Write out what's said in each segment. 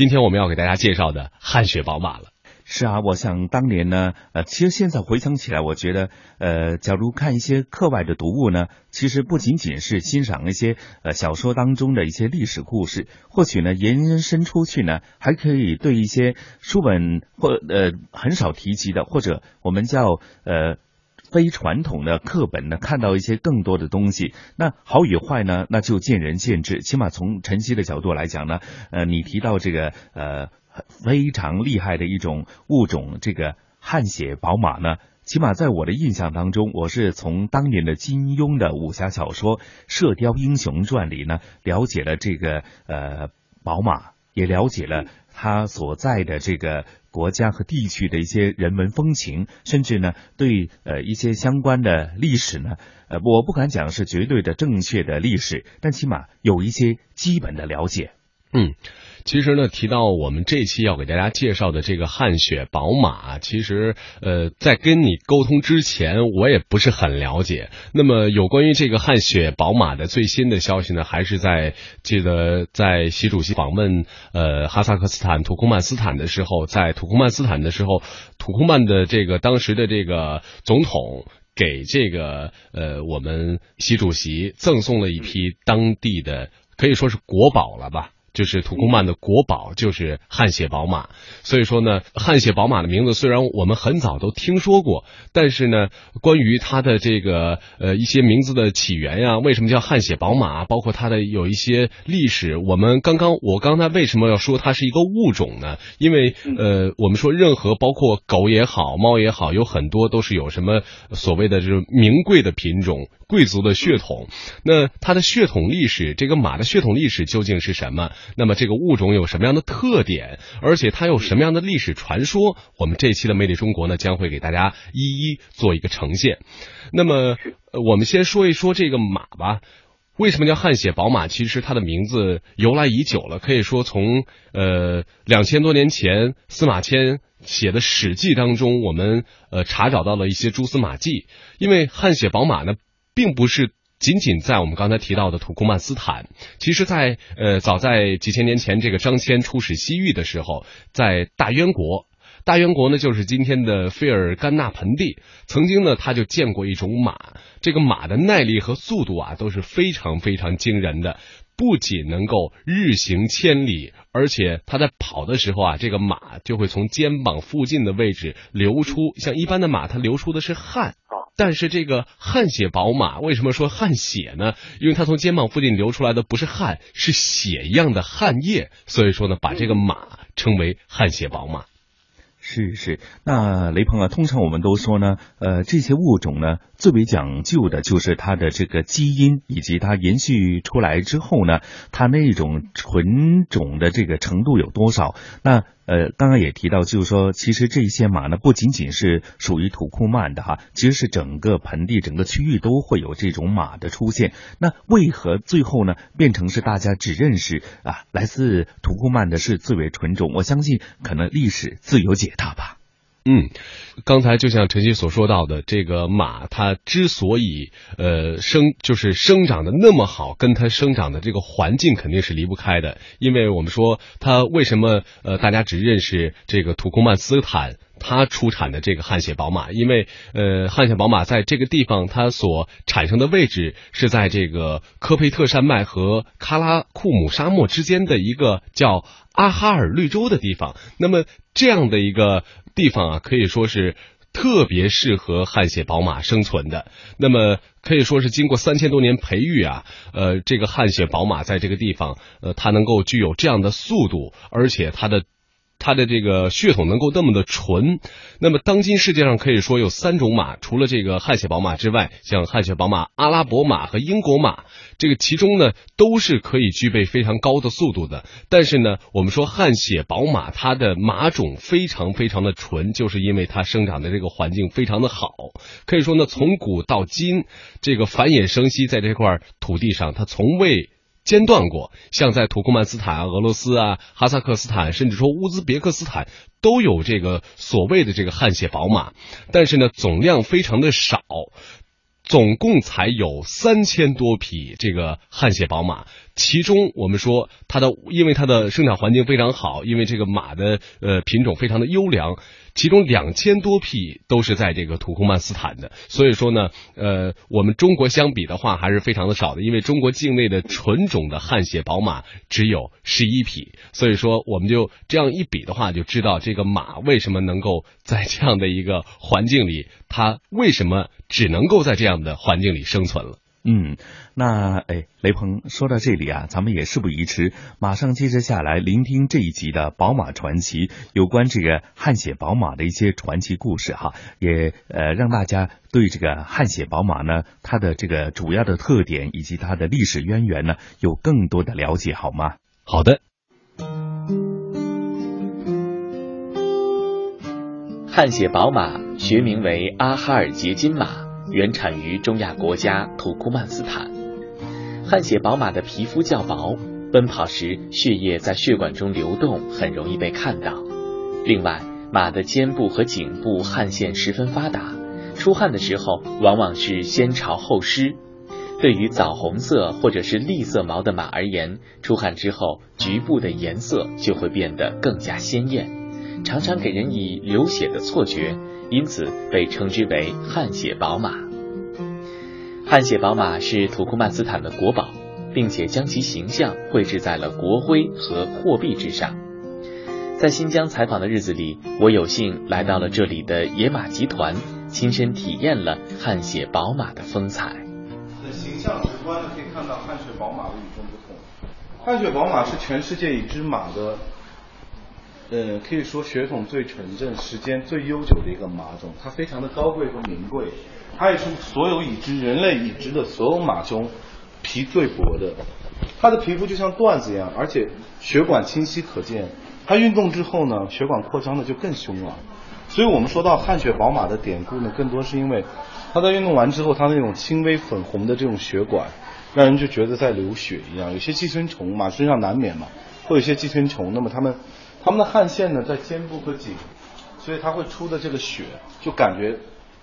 今天我们要给大家介绍的汗血宝马了。是啊，我想当年呢，呃，其实现在回想起来，我觉得，呃，假如看一些课外的读物呢，其实不仅仅是欣赏一些呃小说当中的一些历史故事，或许呢延伸出去呢，还可以对一些书本或呃很少提及的，或者我们叫呃非传统的课本呢，看到一些更多的东西。那好与坏呢，那就见仁见智。起码从晨曦的角度来讲呢，呃，你提到这个呃。非常厉害的一种物种，这个汗血宝马呢，起码在我的印象当中，我是从当年的金庸的武侠小说《射雕英雄传》里呢，了解了这个呃宝马，也了解了它所在的这个国家和地区的一些人文风情，甚至呢，对呃一些相关的历史呢，呃，我不敢讲是绝对的正确的历史，但起码有一些基本的了解。嗯。其实呢，提到我们这期要给大家介绍的这个汗血宝马，其实呃，在跟你沟通之前，我也不是很了解。那么有关于这个汗血宝马的最新的消息呢，还是在记得在习主席访问呃哈萨克斯坦土库曼斯坦的时候，在土库曼斯坦的时候，土库曼的这个当时的这个总统给这个呃我们习主席赠送了一批当地的可以说是国宝了吧。就是土库曼的国宝，就是汗血宝马。所以说呢，汗血宝马的名字虽然我们很早都听说过，但是呢，关于它的这个呃一些名字的起源呀，为什么叫汗血宝马，包括它的有一些历史，我们刚刚我刚才为什么要说它是一个物种呢？因为呃，我们说任何包括狗也好，猫也好，有很多都是有什么所谓的就是名贵的品种。贵族的血统，那它的血统历史，这个马的血统历史究竟是什么？那么这个物种有什么样的特点？而且它有什么样的历史传说？我们这期的《魅力中国》呢，将会给大家一一做一个呈现。那么，我们先说一说这个马吧。为什么叫汗血宝马？其实它的名字由来已久了，可以说从呃两千多年前司马迁写的《史记》当中，我们呃查找到了一些蛛丝马迹。因为汗血宝马呢。并不是仅仅在我们刚才提到的土库曼斯坦，其实，在呃早在几千年前，这个张骞出使西域的时候，在大渊国，大渊国呢就是今天的费尔干纳盆地，曾经呢他就见过一种马，这个马的耐力和速度啊都是非常非常惊人的，不仅能够日行千里，而且它在跑的时候啊，这个马就会从肩膀附近的位置流出，像一般的马，它流出的是汗。但是这个汗血宝马为什么说汗血呢？因为它从肩膀附近流出来的不是汗，是血一样的汗液，所以说呢，把这个马称为汗血宝马。是是，那雷鹏啊，通常我们都说呢，呃，这些物种呢，最为讲究的就是它的这个基因，以及它延续出来之后呢，它那种纯种的这个程度有多少？那呃，刚刚也提到，就是说，其实这些马呢，不仅仅是属于土库曼的哈，其实是整个盆地、整个区域都会有这种马的出现。那为何最后呢，变成是大家只认识啊，来自土库曼的是最为纯种？我相信，可能历史自有解答吧。嗯，刚才就像陈曦所说到的，这个马它之所以呃生就是生长的那么好，跟它生长的这个环境肯定是离不开的。因为我们说它为什么呃大家只认识这个土库曼斯坦它出产的这个汗血宝马，因为呃汗血宝马在这个地方它所产生的位置是在这个科佩特山脉和喀拉库姆沙漠之间的一个叫阿哈尔绿洲的地方。那么这样的一个。地方啊，可以说是特别适合汗血宝马生存的。那么可以说是经过三千多年培育啊，呃，这个汗血宝马在这个地方，呃，它能够具有这样的速度，而且它的。它的这个血统能够那么的纯，那么当今世界上可以说有三种马，除了这个汗血宝马之外，像汗血宝马、阿拉伯马和英国马，这个其中呢都是可以具备非常高的速度的。但是呢，我们说汗血宝马它的马种非常非常的纯，就是因为它生长的这个环境非常的好。可以说呢，从古到今，这个繁衍生息在这块土地上，它从未。间断过，像在土库曼斯坦啊、俄罗斯啊、哈萨克斯坦，甚至说乌兹别克斯坦，都有这个所谓的这个汗血宝马，但是呢，总量非常的少，总共才有三千多匹这个汗血宝马，其中我们说它的，因为它的生产环境非常好，因为这个马的呃品种非常的优良。其中两千多匹都是在这个土库曼斯坦的，所以说呢，呃，我们中国相比的话还是非常的少的，因为中国境内的纯种的汗血宝马只有十一匹，所以说我们就这样一比的话，就知道这个马为什么能够在这样的一个环境里，它为什么只能够在这样的环境里生存了。嗯，那哎，雷鹏说到这里啊，咱们也事不宜迟，马上接着下来聆听这一集的宝马传奇，有关这个汗血宝马的一些传奇故事哈，也呃让大家对这个汗血宝马呢，它的这个主要的特点以及它的历史渊源呢，有更多的了解好吗？好的。汗血宝马学名为阿哈尔捷金马。原产于中亚国家土库曼斯坦，汗血宝马的皮肤较薄，奔跑时血液在血管中流动，很容易被看到。另外，马的肩部和颈部汗腺十分发达，出汗的时候往往是先潮后湿。对于枣红色或者是栗色毛的马而言，出汗之后局部的颜色就会变得更加鲜艳，常常给人以流血的错觉。因此被称之为汗血宝马。汗血宝马是土库曼斯坦的国宝，并且将其形象绘制在了国徽和货币之上。在新疆采访的日子里，我有幸来到了这里的野马集团，亲身体验了汗血宝马的风采。形象直观的可以看到汗血宝马的与众不同。汗血宝马是全世界已知马的。嗯，可以说血统最纯正、时间最悠久的一个马种，它非常的高贵和名贵，它也是所有已知人类已知的所有马中皮最薄的。它的皮肤就像缎子一样，而且血管清晰可见。它运动之后呢，血管扩张的就更凶了。所以我们说到汗血宝马的典故呢，更多是因为它在运动完之后，它那种轻微粉红的这种血管，让人就觉得在流血一样。有些寄生虫，马身上难免嘛，会有些寄生虫，那么它们。他们的汗腺呢在肩部和颈，所以他会出的这个血，就感觉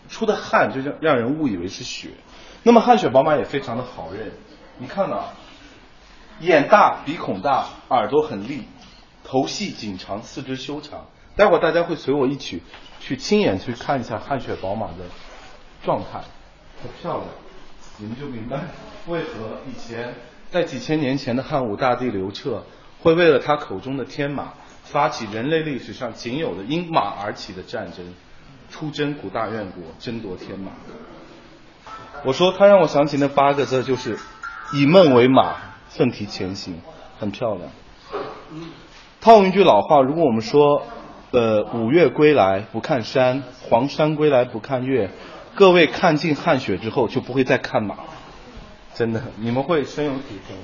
出的汗就让让人误以为是血。那么汗血宝马也非常的好认，你看啊，眼大鼻孔大，耳朵很立，头细颈长，四肢修长。待会大家会随我一起去亲眼去看一下汗血宝马的状态，很漂亮，你们就明白为何以前在几千年前的汉武大帝刘彻会为了他口中的天马。发起人类历史上仅有的因马而起的战争，出征古大院国，争夺天马。我说他让我想起那八个字，就是以梦为马，奋蹄前行，很漂亮。套用一句老话，如果我们说，呃，五岳归来不看山，黄山归来不看岳，各位看尽汗血之后，就不会再看马，真的，你们会深有体会。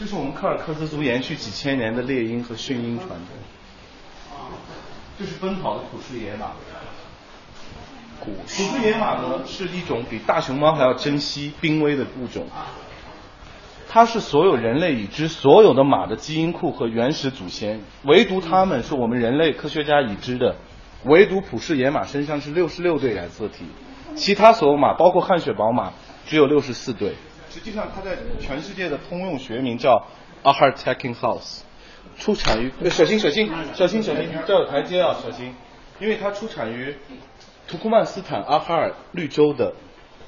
这是我们柯尔克孜族延续几千年的猎鹰和驯鹰传统。这是奔跑的普氏野马。普氏野马呢是一种比大熊猫还要珍惜、濒危的物种。它是所有人类已知所有的马的基因库和原始祖先，唯独它们是我们人类科学家已知的，唯独普氏野马身上是六十六对染色体，其他所有马，包括汗血宝马，只有六十四对。实际上，它在全世界的通用学名叫 a h a r t a k i n g House，出产于小心小心小心小心，这有台阶啊，小心，因为它出产于土库曼斯坦阿哈尔绿洲的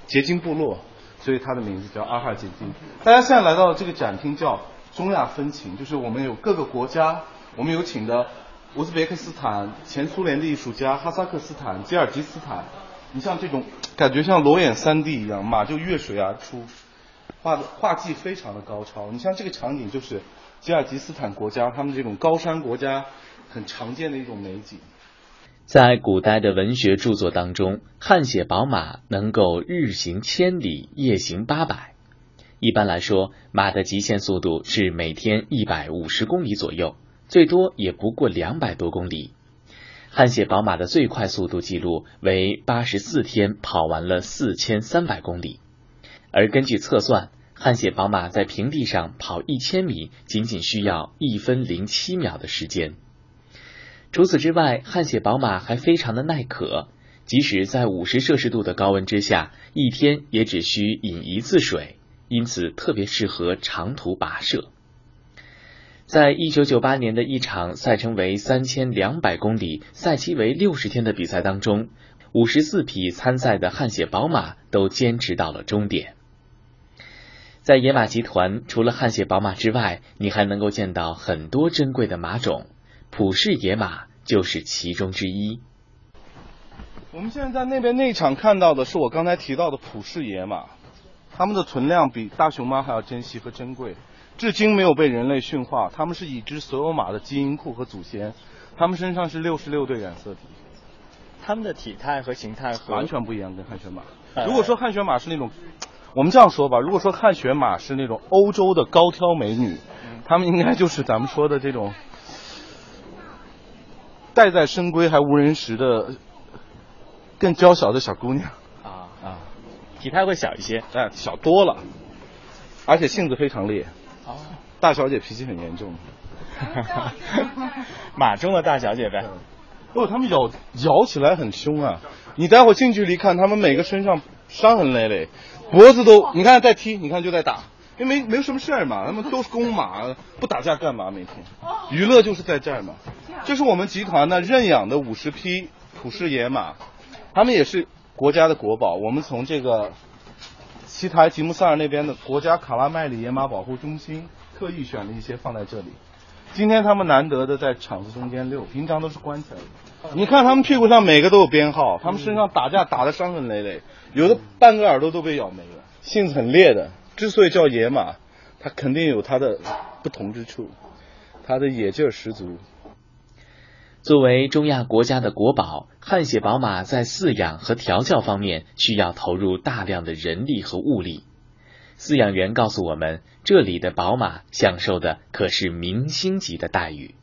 结晶部落，所以它的名字叫阿哈尔结晶。大家现在来到这个展厅叫中亚风情，就是我们有各个国家，我们有请的乌兹别克斯坦、前苏联的艺术家、哈萨克斯坦、吉尔吉斯坦，你像这种感觉像裸眼三 D 一样，马就越水而出。画的画技非常的高超，你像这个场景就是吉尔吉斯坦国家他们这种高山国家很常见的一种美景。在古代的文学著作当中，汗血宝马能够日行千里，夜行八百。一般来说，马的极限速度是每天一百五十公里左右，最多也不过两百多公里。汗血宝马的最快速度记录为八十四天跑完了四千三百公里。而根据测算，汗血宝马在平地上跑一千米，仅仅需要一分零七秒的时间。除此之外，汗血宝马还非常的耐渴，即使在五十摄氏度的高温之下，一天也只需饮一次水，因此特别适合长途跋涉。在一九九八年的一场赛程为三千两百公里、赛期为六十天的比赛当中，五十四匹参赛的汗血宝马都坚持到了终点。在野马集团，除了汗血宝马之外，你还能够见到很多珍贵的马种，普氏野马就是其中之一。我们现在在那边那场看到的是我刚才提到的普氏野马，它们的存量比大熊猫还要珍惜和珍贵，至今没有被人类驯化。它们是已知所有马的基因库和祖先，它们身上是六十六对染色体，它们的体态和形态和完全不一样，跟汗血马。如果说汗血马是那种。我们这样说吧，如果说汗血马是那种欧洲的高挑美女，她们应该就是咱们说的这种待在深闺还无人识的更娇小的小姑娘啊啊，体态会小一些，哎，小多了，而且性子非常烈。哦，大小姐脾气很严重。马中的大小姐呗。哦，他们咬咬起来很凶啊！你待会近距离看，他们每个身上伤痕累累。脖子都，你看在踢，你看就在打，因为没没有什么事儿嘛，他们都是公马，不打架干嘛？每天娱乐就是在这儿嘛。这是我们集团呢认养的五十匹普氏野马，他们也是国家的国宝。我们从这个奇台吉木萨尔那边的国家卡拉麦里野马保护中心特意选了一些放在这里。今天他们难得的在场子中间溜，平常都是关起来的。你看他们屁股上每个都有编号，他们身上打架打的伤痕累累。有的半个耳朵都被咬没了，性子很烈的。之所以叫野马，它肯定有它的不同之处，它的野劲儿十足。作为中亚国家的国宝，汗血宝马在饲养和调教方面需要投入大量的人力和物力。饲养员告诉我们，这里的宝马享受的可是明星级的待遇。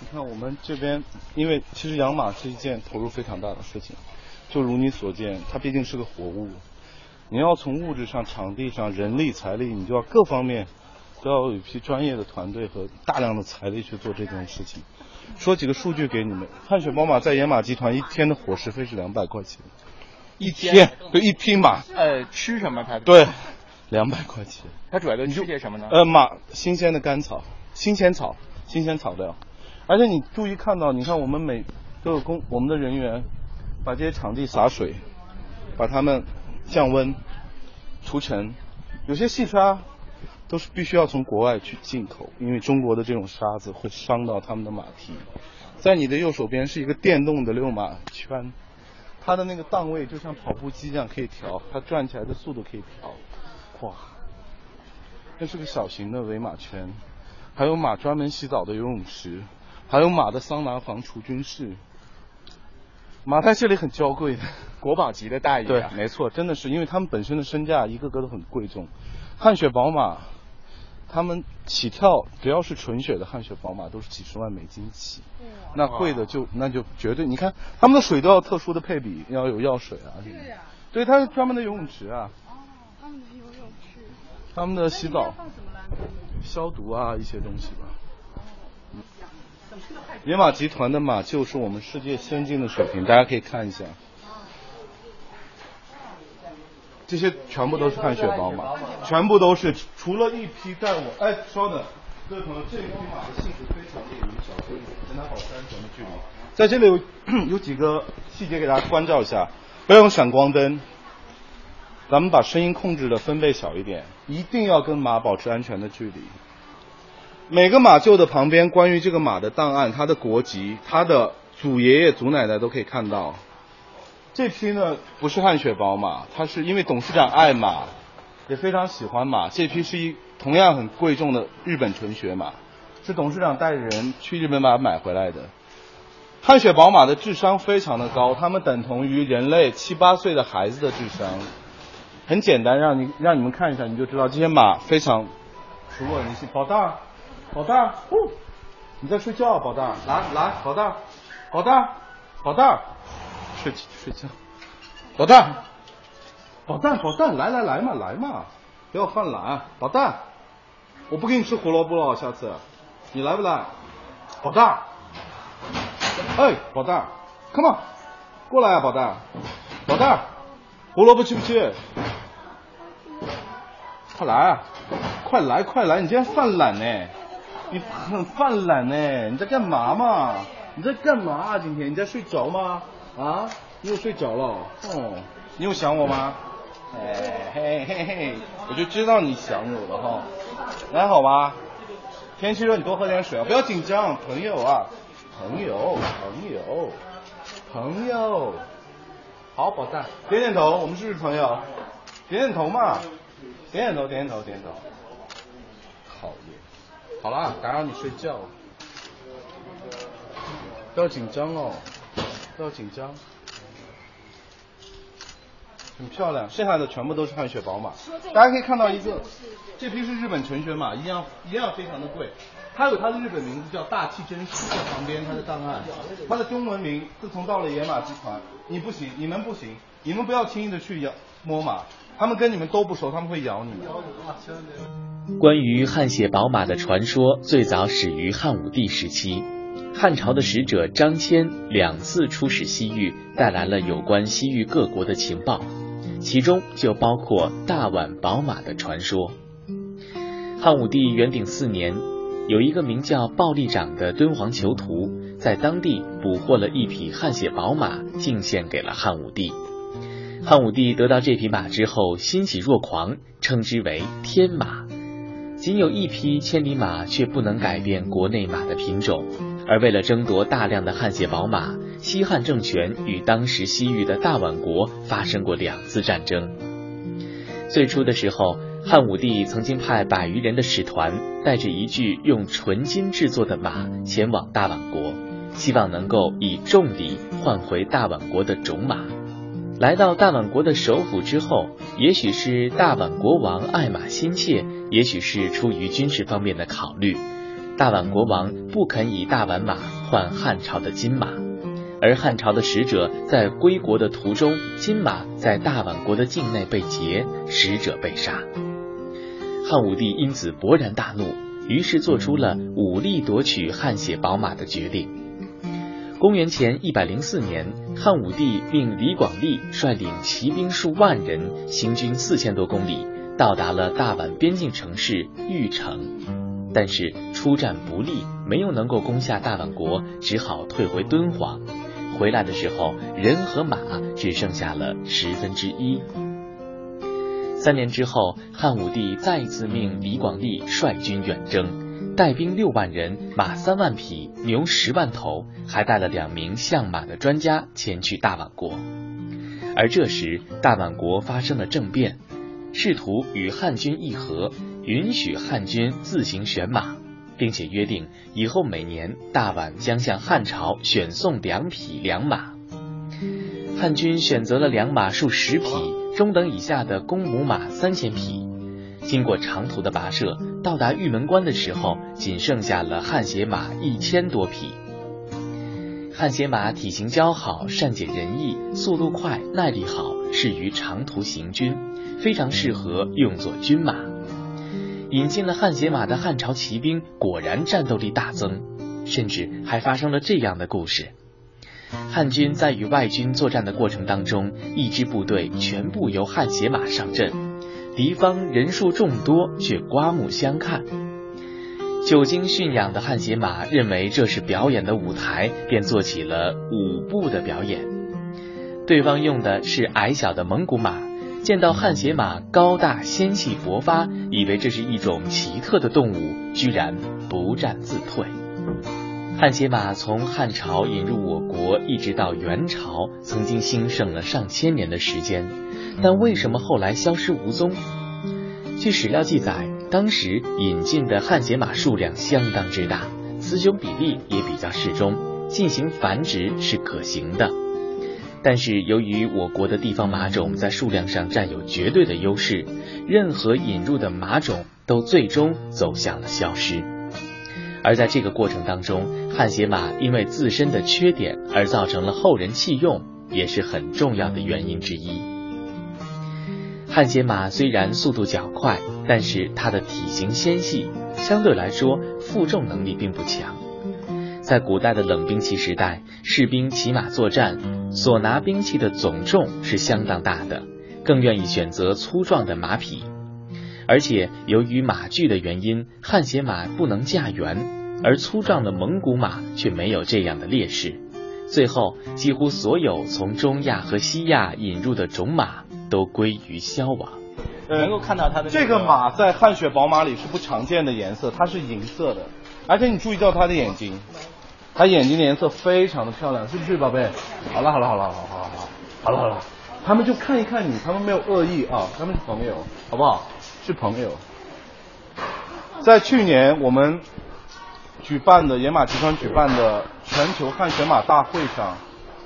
你看我们这边，因为其实养马是一件投入非常大的事情。就如你所见，它毕竟是个活物，你要从物质上、场地上、人力、财力，你就要各方面都要有一批专业的团队和大量的财力去做这件事情。说几个数据给你们：汗血宝马在野马集团一天的伙食费是两百块钱，一天就一匹马。呃，吃什么它？对，两百块钱。它主要都吃些什么呢？呃，马新鲜的干草、新鲜草、新鲜草料，而且你注意看到，你看我们每都有工，我们的人员。把这些场地洒水，把它们降温、除尘。有些细沙都是必须要从国外去进口，因为中国的这种沙子会伤到他们的马蹄。在你的右手边是一个电动的遛马圈，它的那个档位就像跑步机一样可以调，它转起来的速度可以调。哇，这是个小型的围马圈，还有马专门洗澡的游泳池，还有马的桑拿房、除菌室。马在这里很娇贵的，国宝级的待遇。对，没错，真的是，因为他们本身的身价一个个都很贵重。汗血宝马，他们起跳只要是纯血的汗血宝马都是几十万美金起，那贵的就那就绝对。你看他们的水都要特殊的配比，要有药水啊。对呀。对，它是专门的游泳池啊。哦，他们的游泳池。他们的洗澡。消毒啊，一些东西吧。野马集团的马就是我们世界先进的水平，大家可以看一下，这些全部都是汗血宝马，全部都是除了一批在我哎，稍等，各位朋友，这匹马的性子非常烈，小心跟它保持安全的距离。在这里有 有几个细节给大家关照一下，不要用闪光灯，咱们把声音控制的分贝小一点，一定要跟马保持安全的距离。每个马厩的旁边，关于这个马的档案、它的国籍、它的祖爷爷、祖奶奶都可以看到。这匹呢不是汗血宝马，它是因为董事长爱马，也非常喜欢马。这匹是一同样很贵重的日本纯血马，是董事长带着人去日本把它买回来的。汗血宝马的智商非常的高，它们等同于人类七八岁的孩子的智商。很简单，让你让你们看一下，你就知道这些马非常熟络人心。宝蛋。宝蛋儿，呼，你在睡觉啊，宝蛋，来来，宝蛋，宝蛋，宝蛋儿，睡睡觉，宝蛋，宝蛋宝蛋，来来来嘛来嘛，不要犯懒，宝蛋，我不给你吃胡萝卜了，下次，你来不来？宝蛋，哎，宝蛋，come on，过来啊，宝蛋，宝蛋，胡萝卜吃不吃？快来啊，快来，快来！你今天犯懒呢？你很犯懒呢？你在干嘛嘛？你在干嘛啊？今天你在睡着吗？啊？你又睡着了？哦，你有想我吗？哎嘿嘿嘿，我就知道你想我了哈。那好吧，天气热你多喝点水啊，不要紧张，朋友啊，朋友，朋友，朋友。好，宝蛋，点点头，我们是不是朋友？点点头嘛，点点头，点点头，点点头。讨厌，好啦，打扰你睡觉，不要紧张哦，不要紧张。很漂亮，剩下的全部都是汗血宝马。大家可以看到一个，这批是日本纯血马，一样一样非常的贵。它有它的日本名字叫大气真实，在旁边它的档案，它的中文名自从到了野马集团，你不行，你们不行，你们不要轻易的去咬摸马，他们跟你们都不熟，他们会咬你们。关于汗血宝马的传说，最早始于汉武帝时期。汉朝的使者张骞两次出使西域，带来了有关西域各国的情报，其中就包括大宛宝马的传说。汉武帝元鼎四年。有一个名叫鲍利长的敦煌囚徒，在当地捕获了一匹汗血宝马，进献给了汉武帝。汉武帝得到这匹马之后，欣喜若狂，称之为天马。仅有一匹千里马，却不能改变国内马的品种。而为了争夺大量的汗血宝马，西汉政权与当时西域的大宛国发生过两次战争。最初的时候。汉武帝曾经派百余人的使团，带着一具用纯金制作的马前往大宛国，希望能够以重礼换回大宛国的种马。来到大宛国的首府之后，也许是大宛国王爱马心切，也许是出于军事方面的考虑，大宛国王不肯以大宛马换汉朝的金马，而汉朝的使者在归国的途中，金马在大宛国的境内被劫，使者被杀。汉武帝因此勃然大怒，于是做出了武力夺取汗血宝马的决定。公元前一百零四年，汉武帝命李广利率领骑兵数万人，行军四千多公里，到达了大宛边境城市玉城。但是出战不利，没有能够攻下大宛国，只好退回敦煌。回来的时候，人和马只剩下了十分之一。三年之后，汉武帝再次命李广利率军远征，带兵六万人，马三万匹，牛十万头，还带了两名相马的专家前去大宛国。而这时，大宛国发生了政变，试图与汉军议和，允许汉军自行选马，并且约定以后每年大宛将向汉朝选送两匹良马。汉军选择了良马数十匹。中等以下的公母马三千匹，经过长途的跋涉，到达玉门关的时候，仅剩下了汗血马一千多匹。汗血马体型姣好，善解人意，速度快，耐力好，适于长途行军，非常适合用作军马。引进了汗血马的汉朝骑兵果然战斗力大增，甚至还发生了这样的故事。汉军在与外军作战的过程当中，一支部队全部由汗血马上阵，敌方人数众多，却刮目相看。久经驯养的汗血马认为这是表演的舞台，便做起了舞步的表演。对方用的是矮小的蒙古马，见到汗血马高大纤细勃发，以为这是一种奇特的动物，居然不战自退。汗血马从汉朝引入我国，一直到元朝，曾经兴盛了上千年的时间，但为什么后来消失无踪？据史料记载，当时引进的汗血马数量相当之大，雌雄比例也比较适中，进行繁殖是可行的。但是由于我国的地方马种在数量上占有绝对的优势，任何引入的马种都最终走向了消失。而在这个过程当中，汗血马因为自身的缺点而造成了后人弃用，也是很重要的原因之一。汗血马虽然速度较快，但是它的体型纤细，相对来说负重能力并不强。在古代的冷兵器时代，士兵骑马作战，所拿兵器的总重是相当大的，更愿意选择粗壮的马匹。而且由于马具的原因，汗血马不能驾辕，而粗壮的蒙古马却没有这样的劣势。最后，几乎所有从中亚和西亚引入的种马都归于消亡。呃能够看到它的这个马在汗血宝马里是不常见的颜色它是银色的而且你注意到它的眼睛它眼睛的颜色非常的漂亮是不是宝贝？好了好了好了好了好了好了好了好了他们就看一看你他们没有恶意啊他们是朋友好不好是朋友在去年我们举办的野马集团举办的全球汗血马大会上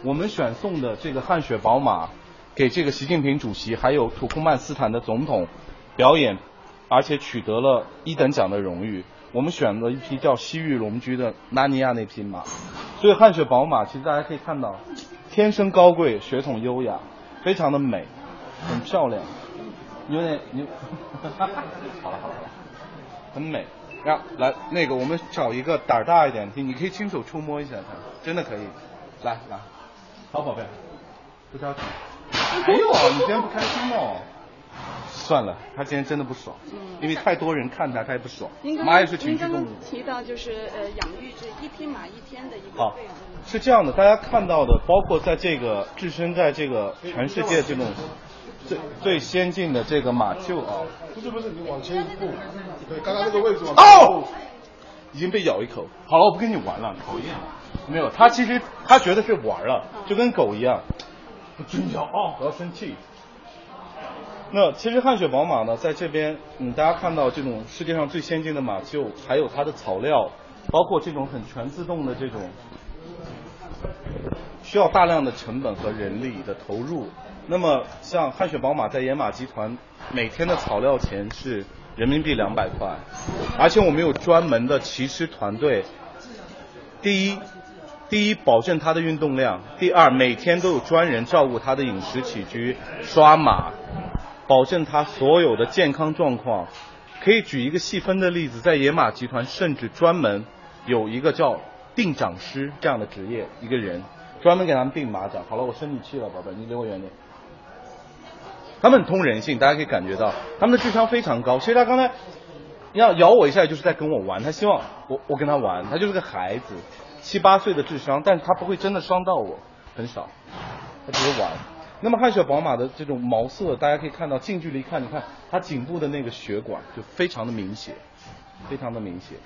我们选送的这个汗血宝马给这个习近平主席还有土库曼斯坦的总统表演，而且取得了一等奖的荣誉。我们选了一匹叫西域龙驹的纳尼亚那匹马，所以汗血宝马其实大家可以看到，天生高贵，血统优雅，非常的美，很漂亮，有点你，好了好了好了，很美。呀，来那个我们找一个胆儿大一点，的你可以亲手触摸一下它，真的可以。来来，好宝贝，不着急。哎呦，你今天不开心哦？算了，他今天真的不爽，因为太多人看他，他也不爽。马也是情绪动物。提到就是呃养育这一匹马一天的一个好，是这样的，大家看到的，包括在这个置身在这个全世界这种最最先进的这个马厩啊。不是不是，你往前一步，对，刚刚那个位置往哦，已经被咬一口。好了，我不跟你玩了，讨厌。没有，他其实他觉得是玩了，就跟狗一样。不准咬啊！不要生气。那其实汗血宝马呢，在这边，嗯，大家看到这种世界上最先进的马厩，还有它的草料，包括这种很全自动的这种，需要大量的成本和人力的投入。那么像汗血宝马在野马集团，每天的草料钱是人民币两百块，而且我们有专门的骑师团队。第一。第一，保证他的运动量；第二，每天都有专人照顾他的饮食起居、刷马，保证他所有的健康状况。可以举一个细分的例子，在野马集团甚至专门有一个叫定长师这样的职业，一个人专门给他们定马掌。好了，我生你气了，宝贝，你离我远点。他们很通人性，大家可以感觉到他们的智商非常高。其实他刚才要咬我一下，就是在跟我玩，他希望我我跟他玩，他就是个孩子。七八岁的智商，但是他不会真的伤到我，很少，他只是玩。那么汗血宝马的这种毛色，大家可以看到近距离看，你看它颈部的那个血管就非常的明显，非常的明显。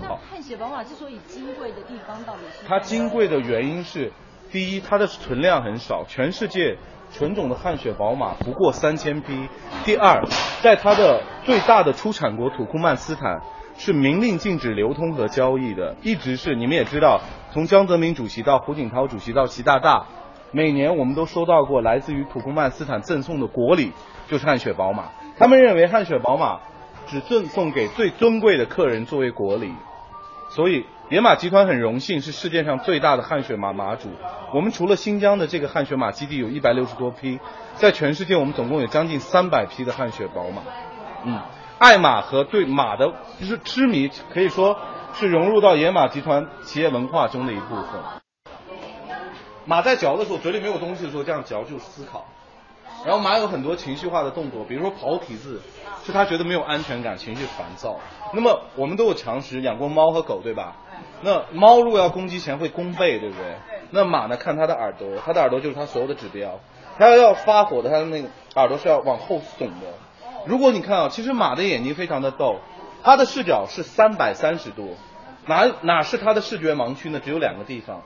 那汗血宝马之所以金贵的地方到底是？它金贵的原因是，第一，它的存量很少，全世界纯种的汗血宝马不过三千匹。第二，在它的最大的出产国土库曼斯坦。是明令禁止流通和交易的，一直是你们也知道，从江泽民主席到胡锦涛主席到习大大，每年我们都收到过来自于土库曼斯坦赠送的国礼，就是汗血宝马。他们认为汗血宝马只赠送给最尊贵的客人作为国礼，所以野马集团很荣幸是世界上最大的汗血马马主。我们除了新疆的这个汗血马基地有一百六十多匹，在全世界我们总共有将近三百匹的汗血宝马，嗯。爱马和对马的就是痴迷，可以说是融入到野马集团企业文化中的一部分。马在嚼的时候，嘴里没有东西的时候，这样嚼就是思考。然后马有很多情绪化的动作，比如说跑体字，是他觉得没有安全感，情绪烦躁。那么我们都有常识，养过猫和狗，对吧？那猫如果要攻击前会弓背，对不对？那马呢？看它的耳朵，它的耳朵就是它所有的指标。它要发火的，它的那个耳朵是要往后耸的。如果你看啊，其实马的眼睛非常的逗，它的视角是三百三十度，哪哪是它的视觉盲区呢？只有两个地方，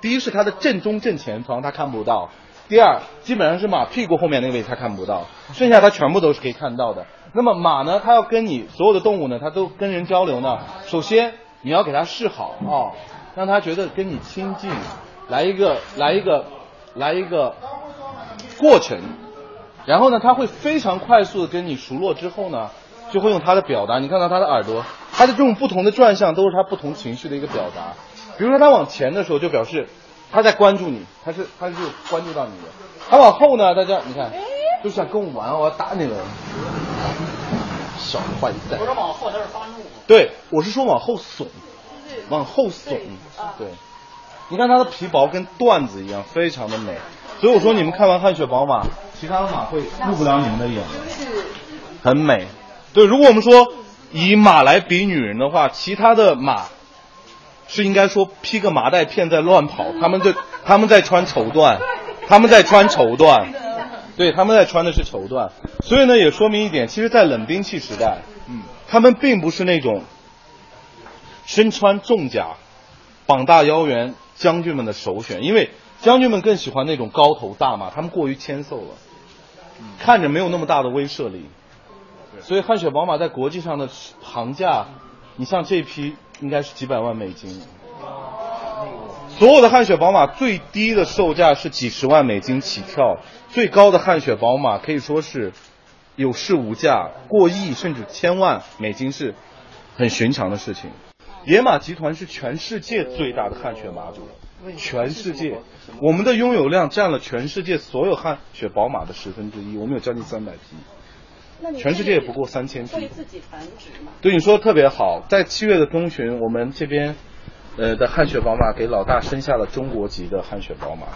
第一是它的正中正前方它看不到，第二基本上是马屁股后面那个位置它看不到，剩下它全部都是可以看到的。那么马呢，它要跟你所有的动物呢，它都跟人交流呢，首先你要给它示好啊，让它觉得跟你亲近，来一个来一个来一个过程。然后呢，他会非常快速的跟你熟络之后呢，就会用他的表达。你看到他的耳朵，他的这种不同的转向都是他不同情绪的一个表达。比如说他往前的时候，就表示他在关注你，他是他是关注到你的。他往后呢，大家你看，就想跟我玩，我要打你了，小坏蛋。不是往后他是发怒。对，我是说往后耸，往后耸，对。你看它的皮薄跟缎子一样，非常的美。所以我说你们看完汗血宝马，其他的马会入不了你们的眼，很美。对，如果我们说以马来比女人的话，其他的马是应该说披个麻袋片在乱跑，他们在他们在穿绸缎，他们在穿绸缎，对，他们在穿的是绸缎，所以呢也说明一点，其实，在冷兵器时代，嗯，他们并不是那种身穿重甲、膀大腰圆将军们的首选，因为将军们更喜欢那种高头大马，他们过于纤瘦了，看着没有那么大的威慑力。所以汗血宝马在国际上的行价，你像这批应该是几百万美金。所有的汗血宝马最低的售价是几十万美金起跳，最高的汗血宝马可以说是有市无价，过亿甚至千万美金是很寻常的事情。野马集团是全世界最大的汗血马主，全世界，我们的拥有量占了全世界所有汗血宝马的十分之一，我们有将近三百匹，全世界也不过三千匹。会自己繁殖吗？对你说的特别好，在七月的中旬，我们这边呃的汗血宝马给老大生下了中国籍的汗血宝马，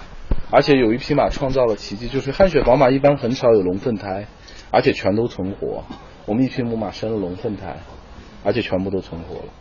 而且有一匹马创造了奇迹，就是汗血宝马一般很少有龙凤胎，而且全都存活。我们一匹母马生了龙凤胎，而且全部都存活了。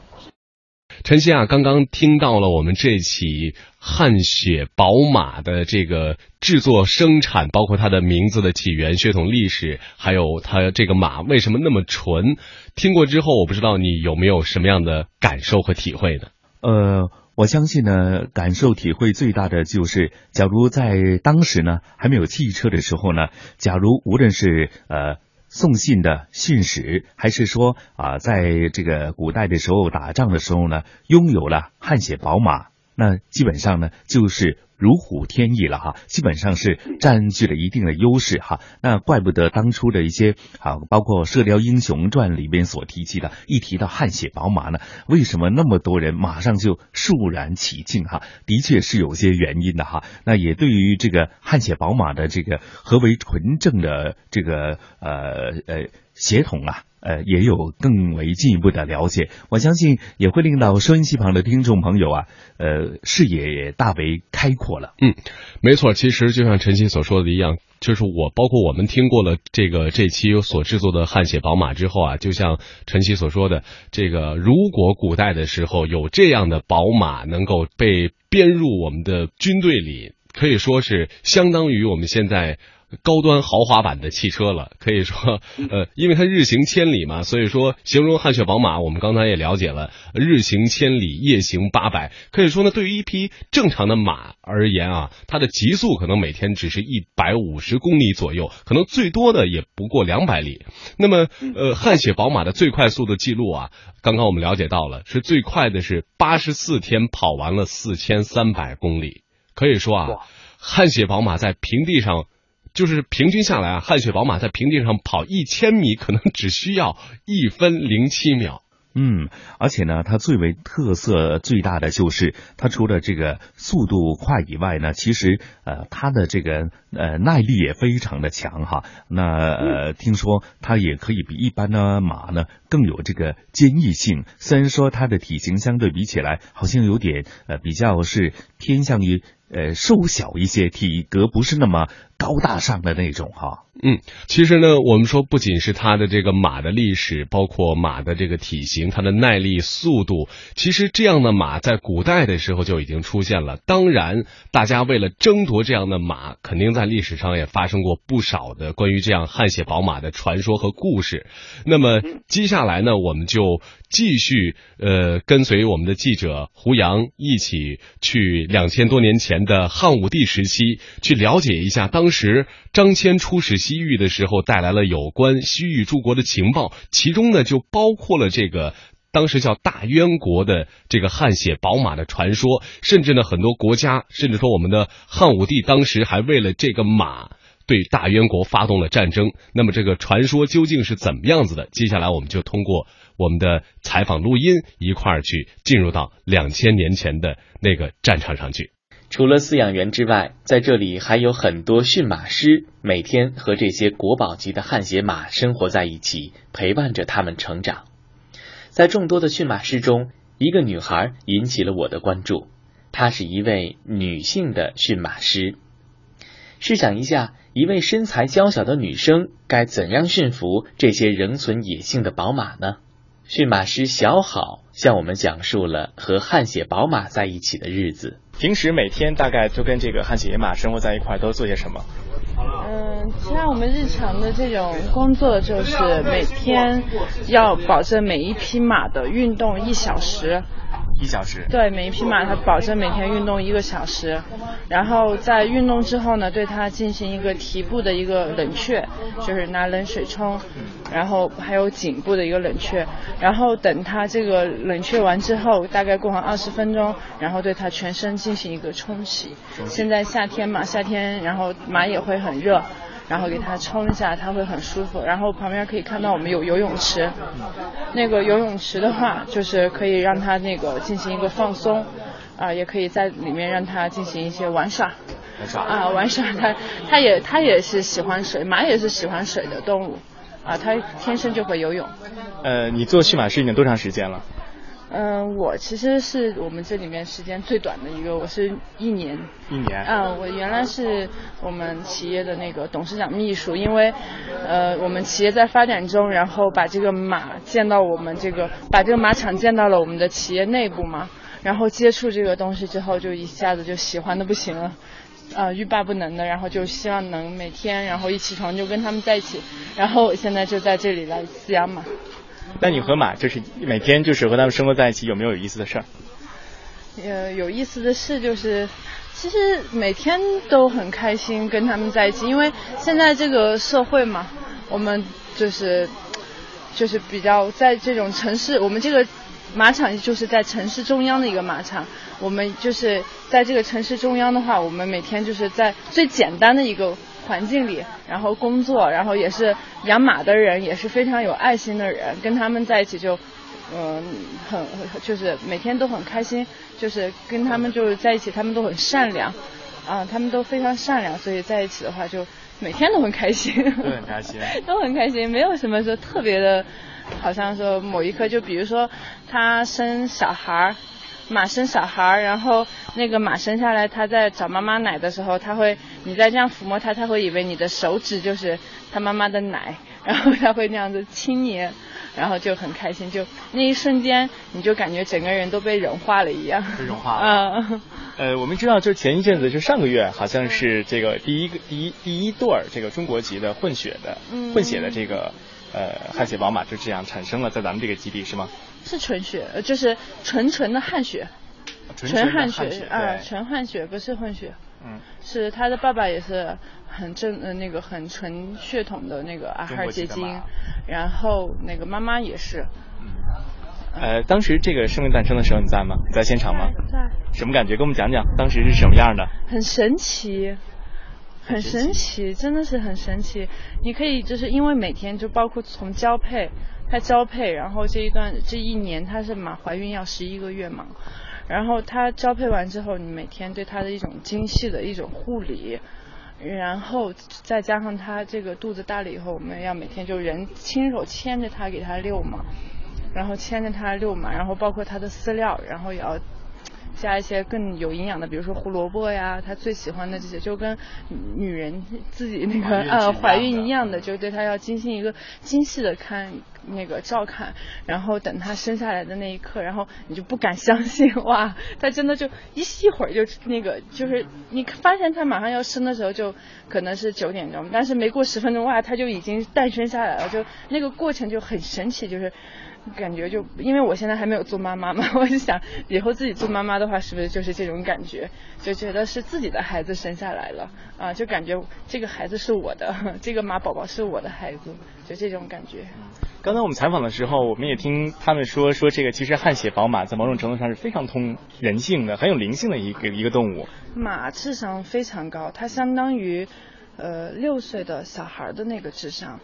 陈曦啊，刚刚听到了我们这起汗血宝马的这个制作、生产，包括它的名字的起源、血统历史，还有它这个马为什么那么纯。听过之后，我不知道你有没有什么样的感受和体会呢？呃，我相信呢，感受体会最大的就是，假如在当时呢还没有汽车的时候呢，假如无论是呃送信的信使，还是说啊、在这个古代的时候打仗的时候呢，拥有了汗血宝马，那基本上呢就是如虎添翼了哈，基本上是占据了一定的优势哈。那怪不得当初的一些啊，包括《射雕英雄传》里边所提及的，一提到汗血宝马呢，为什么那么多人马上就肃然起敬哈？的确是有些原因的哈。那也对于这个汗血宝马的这个何为纯正的这个呃呃协同啊。呃，也有更为进一步的了解，我相信也会令到收音机旁的听众朋友啊，呃，视野也大为开阔了。嗯，没错，其实就像陈曦所说的一样，就是我包括我们听过了这个这期所制作的汗血宝马之后啊，就像陈曦所说的，这个如果古代的时候有这样的宝马能够被编入我们的军队里，可以说是相当于我们现在。高端豪华版的汽车了，可以说，呃，因为它日行千里嘛，所以说形容汗血宝马，我们刚才也了解了，日行千里，夜行八百，可以说呢，对于一匹正常的马而言啊，它的极速可能每天只是一百五十公里左右，可能最多的也不过两百里。那么，呃，汗血宝马的最快速的记录啊，刚刚我们了解到了，是最快的是八十四天跑完了四千三百公里，可以说啊，汗血宝马在平地上。就是平均下来啊，汗血宝马在平地上跑一千米，可能只需要一分零七秒。嗯，而且呢，它最为特色最大的就是它除了这个速度快以外呢，其实呃它的这个呃耐力也非常的强哈。那呃听说它也可以比一般的马呢更有这个坚毅性。虽然说它的体型相对比起来好像有点呃比较是偏向于呃瘦小一些，体格不是那么高大上的那种哈。嗯，其实呢，我们说不仅是它的这个马的历史，包括马的这个体型、它的耐力、速度，其实这样的马在古代的时候就已经出现了。当然，大家为了争夺这样的马，肯定在历史上也发生过不少的关于这样汗血宝马的传说和故事。那么接下来呢，我们就继续呃跟随我们的记者胡杨一起去两千多年前的汉武帝时期，去了解一下当当时张骞出使西域的时候带来了有关西域诸国的情报，其中呢就包括了这个。当时叫大渊国的这个汗血宝马的传说，甚至呢很多国家，甚至说我们的汉武帝当时还为了这个马对大渊国发动了战争。那么这个传说究竟是怎么样子的？接下来我们就通过我们的采访录音一块儿去进入到两千年前的那个战场上去。除了饲养员之外，在这里还有很多驯马师，每天和这些国宝级的汗血马生活在一起，陪伴着它们成长。在众多的驯马师中，一个女孩引起了我的关注，她是一位女性的驯马师。试想一下，一位身材娇小的女生该怎样驯服这些仍存野性的宝马呢？驯马师小好向我们讲述了和汗血宝马在一起的日子。平时每天大概都跟这个汗血野马生活在一块，都做些什么？嗯，像我们日常的这种工作，就是每天要保证每一匹马的运动一小时。一小时。对，每一匹马它保证每天运动一个小时，然后在运动之后呢，对它进行一个蹄部的一个冷却，就是拿冷水冲，然后还有颈部的一个冷却，然后等它这个冷却完之后，大概过完二十分钟，然后对它全身进行一个冲洗。现在夏天嘛，夏天然后马也会很热。然后给它冲一下，它会很舒服。然后旁边可以看到我们有游泳池，那个游泳池的话，就是可以让它那个进行一个放松，啊，也可以在里面让它进行一些玩耍。玩耍啊，玩耍，它它也它也是喜欢水，马也是喜欢水的动物，啊，它天生就会游泳。呃，你做驯马师已经多长时间了？嗯，我其实是我们这里面时间最短的一个，我是一年。一年。嗯，我原来是我们企业的那个董事长秘书，因为呃我们企业在发展中，然后把这个马建到我们这个，把这个马场建到了我们的企业内部嘛，然后接触这个东西之后，就一下子就喜欢的不行了，呃欲罢不能的，然后就希望能每天然后一起床就跟他们在一起，然后我现在就在这里来饲养马。那你和马就是每天就是和他们生活在一起，有没有有意思的事儿？呃，有意思的事就是，其实每天都很开心跟他们在一起，因为现在这个社会嘛，我们就是就是比较在这种城市，我们这个马场就是在城市中央的一个马场，我们就是在这个城市中央的话，我们每天就是在最简单的一个。环境里，然后工作，然后也是养马的人，也是非常有爱心的人，跟他们在一起就，嗯，很就是每天都很开心，就是跟他们就是在一起，他们都很善良，啊，他们都非常善良，所以在一起的话就每天都很开心，都很 开心，都很开心，没有什么说特别的，好像说某一刻，就比如说他生小孩儿。马生小孩儿，然后那个马生下来，他在找妈妈奶的时候，他会，你再这样抚摸它，他会以为你的手指就是他妈妈的奶，然后他会那样子亲你，然后就很开心，就那一瞬间，你就感觉整个人都被融化了一样。被融化了。嗯。呃，我们知道，就前一阵子，就上个月，好像是这个第一个第一第一对儿这个中国籍的混血的混血的这个呃汗血宝马就这样产生了在咱们这个基地，是吗？是纯血，就是纯纯的汗血，纯汗血啊，纯汗血不是混血。嗯，是他的爸爸也是很正呃那个很纯血统的那个阿哈尔结晶，然后那个妈妈也是。呃，当时这个生命诞生的时候你在吗？在现场吗？在。什么感觉？跟我们讲讲当时是什么样的？很神奇，很神奇，真的是很神奇。你可以就是因为每天就包括从交配。它交配，然后这一段这一年它是嘛怀孕要十一个月嘛，然后它交配完之后，你每天对它的一种精细的一种护理，然后再加上它这个肚子大了以后，我们要每天就人亲手牵着它给它遛嘛，然后牵着它遛嘛，然后包括它的饲料，然后也要。加一些更有营养的，比如说胡萝卜呀，她最喜欢的这些，就跟女人自己那个呃怀孕一样的，就对她要进行一个精细的看那个照看，然后等她生下来的那一刻，然后你就不敢相信哇，她真的就一一会儿就那个就是你发现她马上要生的时候，就可能是九点钟，但是没过十分钟哇，她就已经诞生下来了，就那个过程就很神奇，就是。感觉就因为我现在还没有做妈妈嘛，我就想以后自己做妈妈的话，是不是就是这种感觉？就觉得是自己的孩子生下来了啊，就感觉这个孩子是我的，这个马宝宝是我的孩子，就这种感觉。刚才我们采访的时候，我们也听他们说说这个，其实汗血宝马在某种程度上是非常通人性的，很有灵性的一个一个动物。马智商非常高，它相当于呃六岁的小孩的那个智商。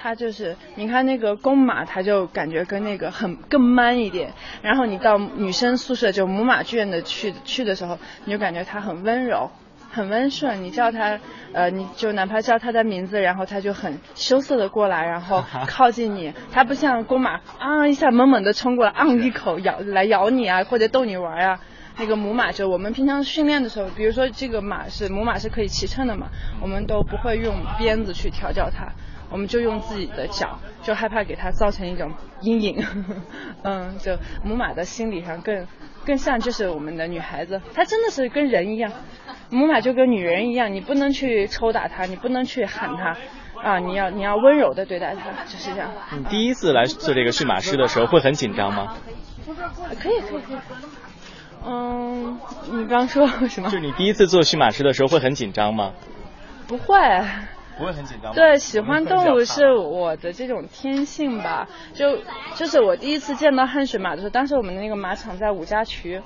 它就是，你看那个公马，它就感觉跟那个很更 man 一点。然后你到女生宿舍，就母马圈的去去的时候，你就感觉它很温柔，很温顺。你叫它，呃，你就哪怕叫它的名字，然后它就很羞涩的过来，然后靠近你。它不像公马啊一下猛猛的冲过来，啊一口咬来咬你啊，或者逗你玩啊。那个母马就我们平常训练的时候，比如说这个马是母马是可以骑乘的嘛，我们都不会用鞭子去调教它，我们就用自己的脚，就害怕给它造成一种阴影。嗯，就母马的心理上更更像就是我们的女孩子，她真的是跟人一样，母马就跟女人一样，你不能去抽打它，你不能去喊它。啊，你要你要温柔的对待它，就是这样。你第一次来做这个驯马师的时候会很紧张吗？可以可以可以。嗯，你刚说什么？就你第一次做驯马师的时候会很紧张吗？不会。不会很紧张。对，喜欢动物是我的这种天性吧。就就是我第一次见到汗水马的时候，当时我们的那个马场在五家渠，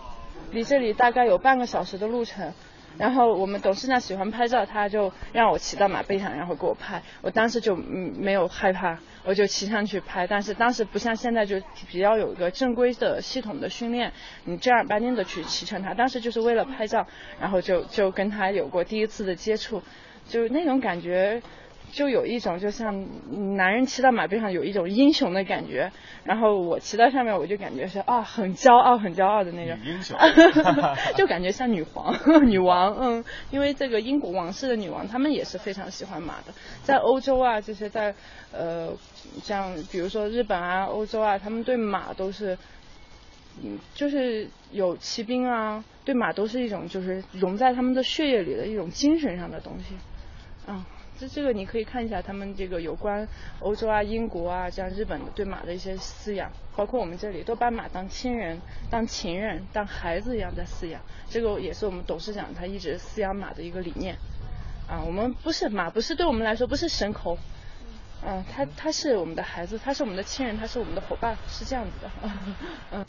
离这里大概有半个小时的路程。然后我们董事长喜欢拍照，他就让我骑到马背上，然后给我拍。我当时就嗯没有害怕，我就骑上去拍。但是当时不像现在，就比较有一个正规的系统的训练，你正儿八经的去骑乘它。当时就是为了拍照，然后就就跟他有过第一次的接触，就是那种感觉。就有一种就像男人骑到马背上有一种英雄的感觉，然后我骑到上面我就感觉是啊很骄傲很骄傲的那种。英雄，就感觉像女皇 女王嗯，因为这个英国王室的女王她们也是非常喜欢马的，在欧洲啊这些在呃像比如说日本啊欧洲啊他们对马都是嗯就是有骑兵啊对马都是一种就是融在他们的血液里的一种精神上的东西嗯。这这个你可以看一下他们这个有关欧洲啊、英国啊，这样日本的对马的一些饲养，包括我们这里都把马当亲人、当情人、当孩子一样在饲养。这个也是我们董事长他一直饲养马的一个理念。啊，我们不是马，不是对我们来说不是牲口，嗯，他他是我们的孩子，他是我们的亲人，他是我们的伙伴，是这样子的。嗯。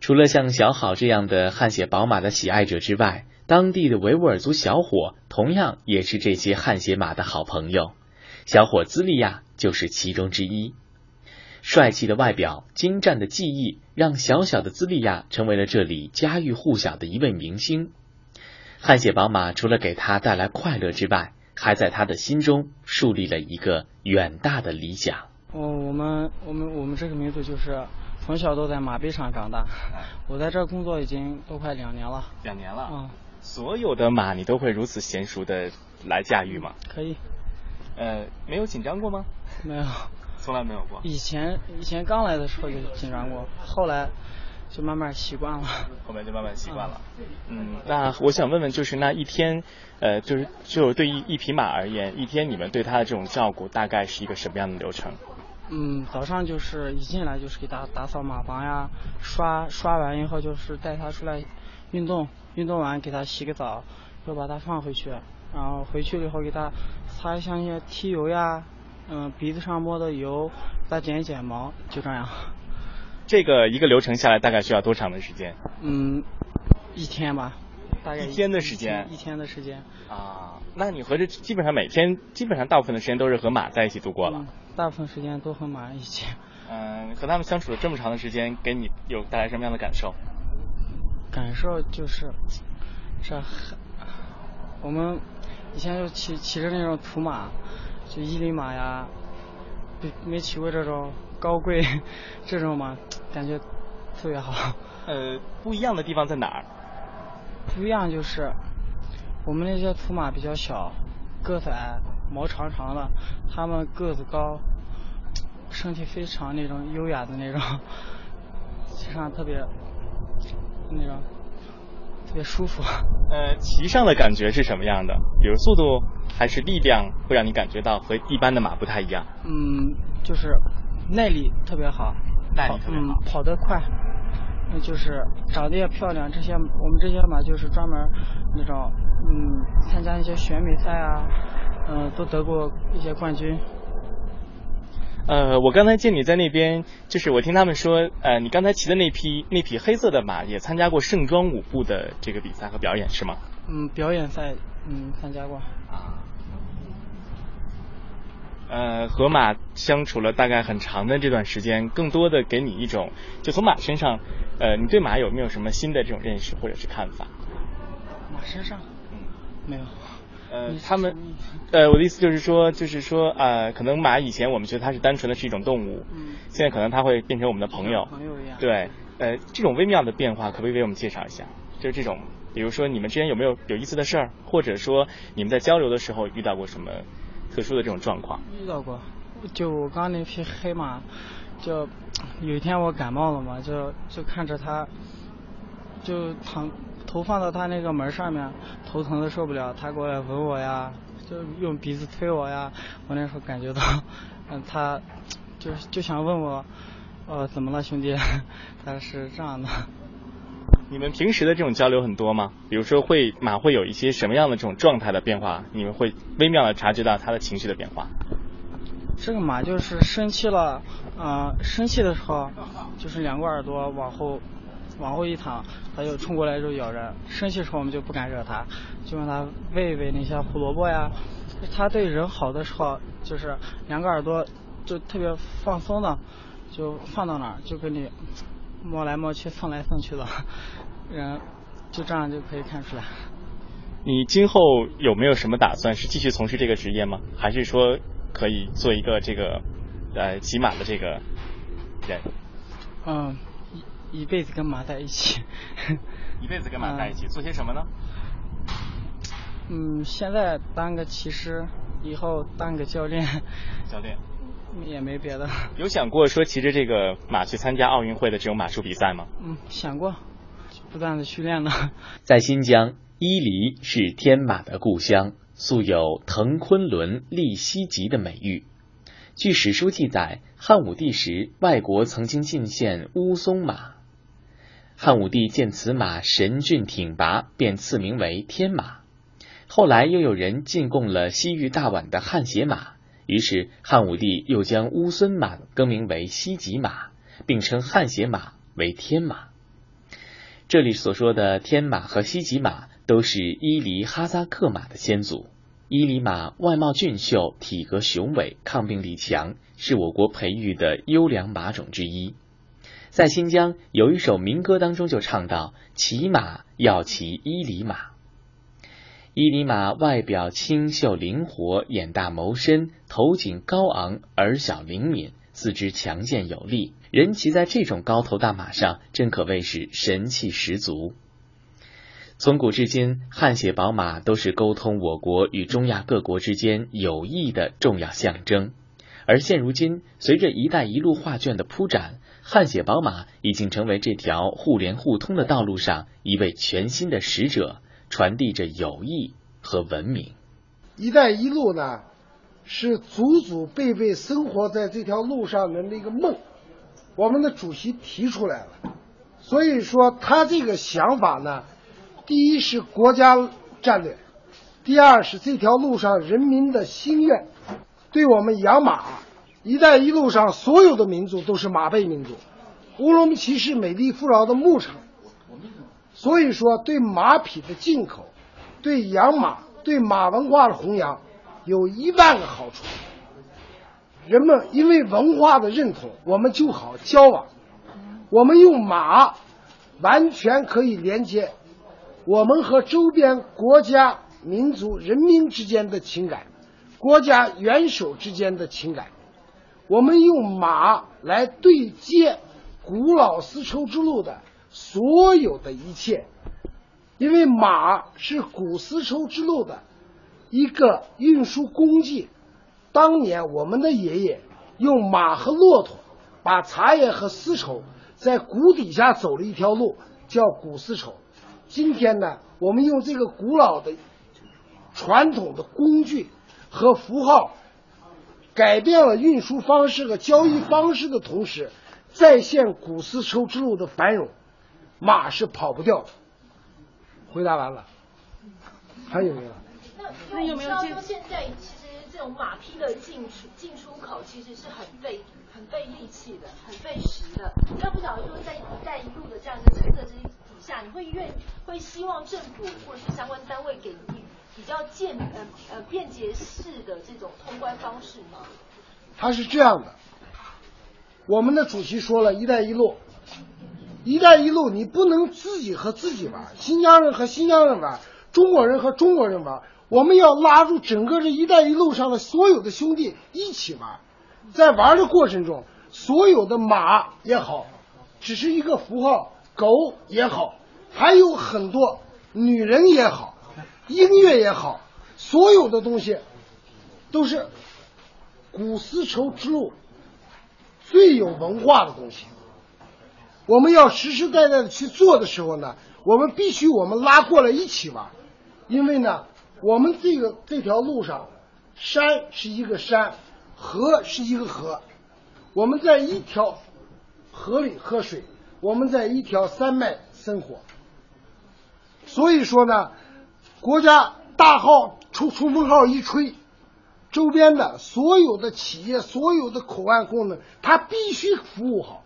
除了像小好这样的汗血宝马的喜爱者之外，当地的维吾尔族小伙同样也是这些汗血马的好朋友。小伙兹利亚就是其中之一。帅气的外表、精湛的技艺，让小小的兹利亚成为了这里家喻户晓的一位明星。汗血宝马除了给他带来快乐之外，还在他的心中树立了一个远大的理想。哦，我们我们我们这个民族就是。从小都在马背上长大，我在这工作已经都快两年了。两年了。嗯。所有的马你都会如此娴熟的来驾驭吗？可以。呃，没有紧张过吗？没有。从来没有过。以前以前刚来的时候就紧张过，后来就慢慢习惯了。后面就慢慢习惯了。嗯。那我想问问，就是那一天，呃，就是就对一一匹马而言，一天你们对它的这种照顾大概是一个什么样的流程？嗯，早上就是一进来就是给它打扫马房呀，刷刷完以后就是带它出来运动，运动完给它洗个澡，又把它放回去，然后回去了以后给它擦一下一些剃油呀，嗯，鼻子上抹的油，再剪一剪毛，就这样。这个一个流程下来大概需要多长的时间？嗯，一天吧，大概一天的时间。一天的时间。啊，那你和这基本上每天基本上大部分的时间都是和马在一起度过了。大部分时间都和马一起。嗯，和他们相处了这么长的时间，给你有带来什么样的感受？感受就是，这我们以前就骑骑着那种土马，就伊犁马呀，没没骑过这种高贵这种马，感觉特别好。呃，不一样的地方在哪儿？不一样就是，我们那些土马比较小，个子矮。毛长长的，它们个子高，身体非常那种优雅的那种，骑上特别那种特别舒服。呃，骑上的感觉是什么样的？比如速度还是力量，会让你感觉到和一般的马不太一样？嗯，就是耐力特别好，耐力特别好，跑得快。那就是长得也漂亮，这些我们这些马就是专门那种嗯参加一些选美赛啊。嗯，都得过一些冠军。呃，我刚才见你在那边，就是我听他们说，呃，你刚才骑的那匹那匹黑色的马也参加过盛装舞步的这个比赛和表演，是吗？嗯，表演赛，嗯，参加过。啊。呃，和马相处了大概很长的这段时间，更多的给你一种，就从马身上，呃，你对马有没有什么新的这种认识或者是看法？马身上？嗯，没有。呃，他们，呃，我的意思就是说，就是说，呃，可能马以前我们觉得它是单纯的是一种动物，嗯，现在可能它会变成我们的朋友，朋友一样，对，呃，这种微妙的变化，可不可以为我们介绍一下？就是这种，比如说你们之间有没有有意思的事儿，或者说你们在交流的时候遇到过什么特殊的这种状况？遇到过，就我刚那匹黑马，就有一天我感冒了嘛，就就看着它，就躺头放到他那个门上面，头疼的受不了，他过来吻我呀，就用鼻子推我呀，我那时候感觉到，嗯，它就就想问我。呃，怎么了，兄弟？他是这样的。你们平时的这种交流很多吗？比如说，会马会有一些什么样的这种状态的变化？你们会微妙的察觉到他的情绪的变化？这个马就是生气了，啊，生气的时候就是两个耳朵往后往后一躺，它就冲过来就咬人。生气的时候我们就不敢惹它，就让它喂喂那些胡萝卜呀。它对人好的时候，就是两个耳朵就特别放松的。就放到哪儿就跟你摸来摸去蹭来蹭去的，人就这样就可以看出来。你今后有没有什么打算？是继续从事这个职业吗？还是说可以做一个这个呃骑马的这个人？嗯，一一辈子跟马在一起。一辈子跟马在一起，做些什么呢？嗯，现在当个骑师，以后当个教练。教练。也没别的。有想过说骑着这个马去参加奥运会的这种马术比赛吗？嗯，想过，不断的训练呢。在新疆，伊犁是天马的故乡，素有“腾昆仑，立西极”的美誉。据史书记载，汉武帝时，外国曾经进献乌松马，汉武帝见此马神俊挺拔，便赐名为天马。后来又有人进贡了西域大宛的汗血马。于是汉武帝又将乌孙马更名为西极马，并称汗血马为天马。这里所说的天马和西极马都是伊犁哈萨克马的先祖。伊犁马外貌俊秀，体格雄伟，抗病力强，是我国培育的优良马种之一。在新疆有一首民歌当中就唱到：“骑马要骑伊犁马。”伊犁马外表清秀灵活，眼大眸深，头颈高昂，耳小灵敏，四肢强健有力。人骑在这种高头大马上，真可谓是神气十足。从古至今，汗血宝马都是沟通我国与中亚各国之间友谊的重要象征。而现如今，随着“一带一路”画卷的铺展，汗血宝马已经成为这条互联互通的道路上一位全新的使者。传递着友谊和文明。“一带一路”呢，是祖祖辈辈生活在这条路上的那个梦，我们的主席提出来了。所以说，他这个想法呢，第一是国家战略，第二是这条路上人民的心愿。对我们养马，“一带一路”上所有的民族都是马背民族，乌鲁木齐是美丽富饶的牧场。所以说，对马匹的进口，对养马、对马文化的弘扬，有一万个好处。人们因为文化的认同，我们就好交往。我们用马，完全可以连接我们和周边国家、民族、人民之间的情感，国家元首之间的情感。我们用马来对接古老丝绸之路的。所有的一切，因为马是古丝绸之路的一个运输工具。当年我们的爷爷用马和骆驼把茶叶和丝绸在谷底下走了一条路，叫古丝绸。今天呢，我们用这个古老的传统的工具和符号，改变了运输方式和交易方式的同时，再现古丝绸之路的繁荣。马是跑不掉的。回答完了，还有没有？那有没有？说现在其实这种马匹的进出进出口其实是很费很费力气的，很费时的。那不晓得说在“一带一路”的这样一个政策之底下，你会愿会希望政府或者是相关单位给予比较便呃呃便捷式的这种通关方式吗？他是这样的，我们的主席说了一带一路。一带一路，你不能自己和自己玩，新疆人和新疆人玩，中国人和中国人玩，我们要拉住整个这一带一路上的所有的兄弟一起玩，在玩的过程中，所有的马也好，只是一个符号；狗也好，还有很多女人也好，音乐也好，所有的东西都是古丝绸之路最有文化的东西。我们要实实在在的去做的时候呢，我们必须我们拉过来一起玩，因为呢，我们这个这条路上，山是一个山，河是一个河，我们在一条河里喝水，我们在一条山脉生活。所以说呢，国家大号出冲锋号一吹，周边的所有的企业、所有的口岸功能，它必须服务好。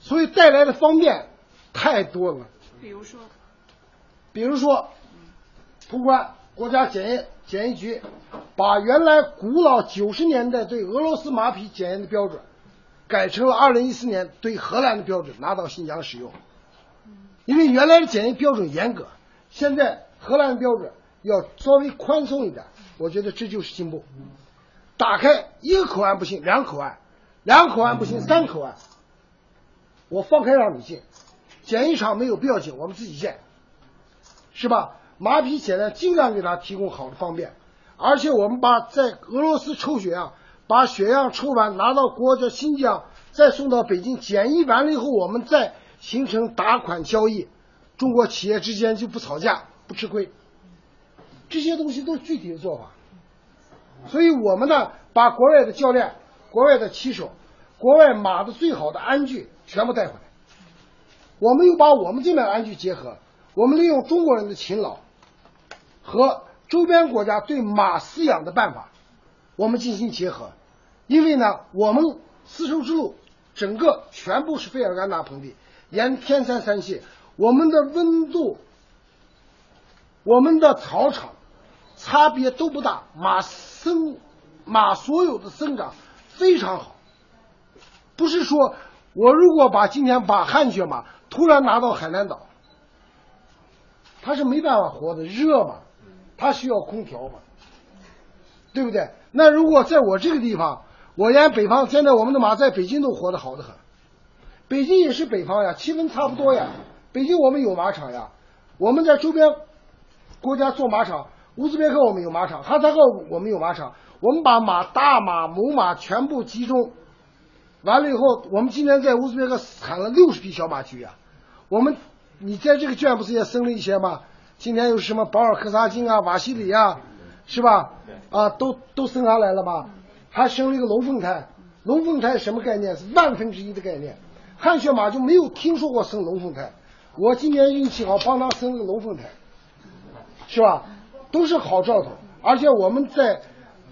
所以带来的方便太多了。比如说，比如说，通关国家检验检疫局把原来古老九十年代对俄罗斯马匹检验的标准，改成了二零一四年对荷兰的标准，拿到新疆使用。因为原来的检验标准严格，现在荷兰标准要稍微宽松一点，我觉得这就是进步。打开一个口岸不行，两个口岸，两个口岸不行，三口岸。我放开让你进，检疫场没有必要进，我们自己建，是吧？马匹检验尽量给他提供好的方便，而且我们把在俄罗斯抽血样，把血样抽完拿到国家新疆，再送到北京检疫完了以后，我们再形成打款交易，中国企业之间就不吵架不吃亏，这些东西都具体的做法。所以我们呢，把国外的教练、国外的骑手、国外马的最好的鞍具。全部带回来，我们又把我们这边的鞍具结合，我们利用中国人的勤劳和周边国家对马饲养的办法，我们进行结合。因为呢，我们丝绸之路整个全部是费尔干纳盆地，沿天山山系，我们的温度、我们的草场差别都不大，马生马所有的生长非常好，不是说。我如果把今天把汗血马突然拿到海南岛，它是没办法活的，热嘛，它需要空调嘛，对不对？那如果在我这个地方，我沿北方，现在我们的马在北京都活得好的很，北京也是北方呀，气温差不多呀。北京我们有马场呀，我们在周边国家做马场，乌兹别克我们有马场，哈萨克我们有马场，我们把马大马母马全部集中。完了以后，我们今年在乌兹别克产了六十匹小马驹啊！我们，你在这个圈不是也生了一些吗？今年有什么保尔克萨金啊、瓦西里啊，是吧？啊，都都生下来了吧？还生了一个龙凤胎。龙凤胎什么概念？是万分之一的概念。汗血马就没有听说过生龙凤胎。我今年运气好，帮他生了个龙凤胎，是吧？都是好兆头。而且我们在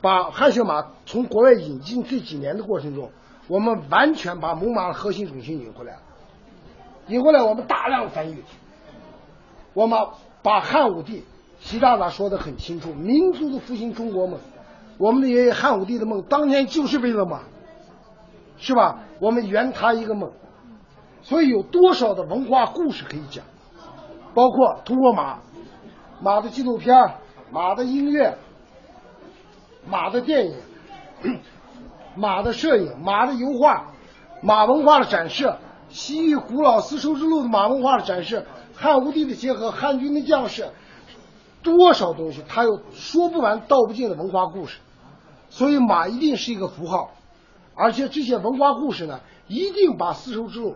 把汗血马从国外引进这几年的过程中。我们完全把母马的核心属性引回来了，引回来我们大量繁育，我们把汉武帝习大大说的很清楚，民族的复兴中国梦，我们的爷爷汉武帝的梦当年就是为了马，是吧？我们圆他一个梦，所以有多少的文化故事可以讲，包括通过马，马的纪录片、马的音乐、马的电影。马的摄影、马的油画、马文化的展示、西域古老丝绸之路的马文化的展示、汉武帝的结合、汉军的将士，多少东西，它有说不完、道不尽的文化故事。所以马一定是一个符号，而且这些文化故事呢，一定把丝绸之路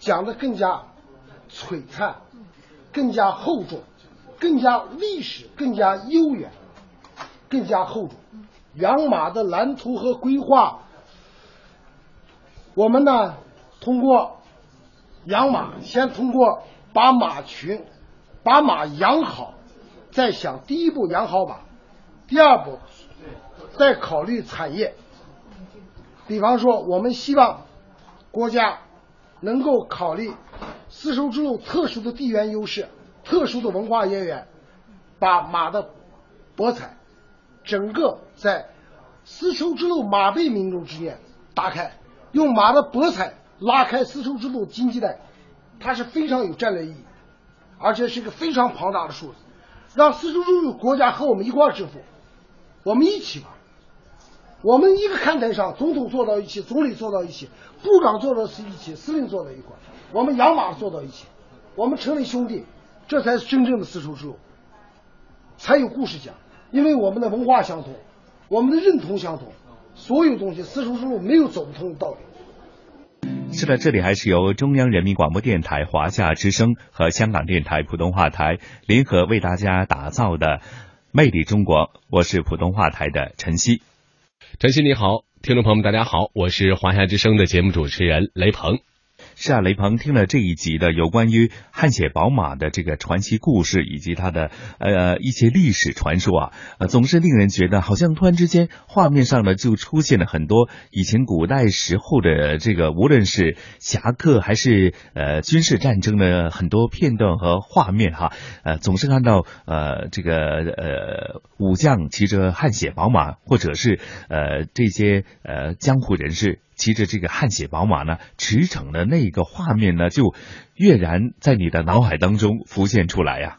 讲得更加璀璨、更加厚重、更加历史、更加悠远、更加厚重。养马的蓝图和规划，我们呢通过养马，先通过把马群、把马养好，再想第一步养好马，第二步再考虑产业。比方说，我们希望国家能够考虑丝绸之路特殊的地缘优势、特殊的文化渊源，把马的博彩。整个在丝绸之路马背民众之间打开，用马的博彩拉开丝绸之路经济带，它是非常有战略意义，而且是一个非常庞大的数字，让丝绸之路国家和我们一块致富，我们一起玩，我们一个看台上，总统坐到一起，总理坐到一起，部长坐到一起，司令坐到一块，我们养马坐到一起，我们成为兄弟，这才是真正的丝绸之路，才有故事讲。因为我们的文化相同，我们的认同相同，所有东西丝绸之路没有走不通的道理。是的，这里还是由中央人民广播电台华夏之声和香港电台普通话台联合为大家打造的《魅力中国》，我是普通话台的陈曦。陈曦你好，听众朋友们大家好，我是华夏之声的节目主持人雷鹏。是啊，雷鹏听了这一集的有关于汗血宝马的这个传奇故事，以及它的呃一些历史传说啊，呃，总是令人觉得好像突然之间画面上呢就出现了很多以前古代时候的这个，无论是侠客还是呃军事战争的很多片段和画面哈，呃，总是看到呃这个呃武将骑着汗血宝马，或者是呃这些呃江湖人士。骑着这个汗血宝马呢，驰骋的那个画面呢，就跃然在你的脑海当中浮现出来呀。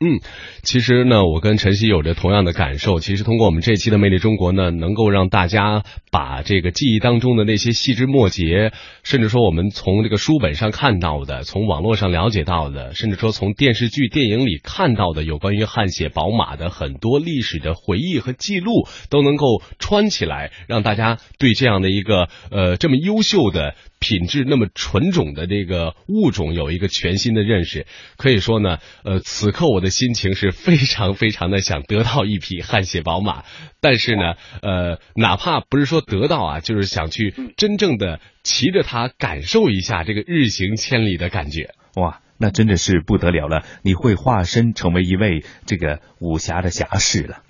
嗯，其实呢，我跟晨曦有着同样的感受。其实通过我们这期的《魅力中国》呢，能够让大家把这个记忆当中的那些细枝末节，甚至说我们从这个书本上看到的，从网络上了解到的，甚至说从电视剧、电影里看到的有关于汗血宝马的很多历史的回忆和记录，都能够穿起来，让大家对这样的一个呃这么优秀的。品质那么纯种的这个物种有一个全新的认识，可以说呢，呃，此刻我的心情是非常非常的想得到一匹汗血宝马，但是呢，呃，哪怕不是说得到啊，就是想去真正的骑着它感受一下这个日行千里的感觉，哇。那真的是不得了了，你会化身成为一位这个武侠的侠士了。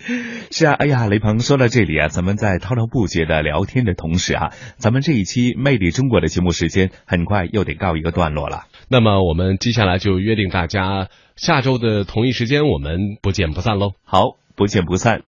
是啊，哎呀，雷鹏说到这里啊，咱们在滔滔不绝的聊天的同时啊，咱们这一期《魅力中国》的节目时间很快又得告一个段落了。那么我们接下来就约定大家下周的同一时间，我们不见不散喽。好，不见不散。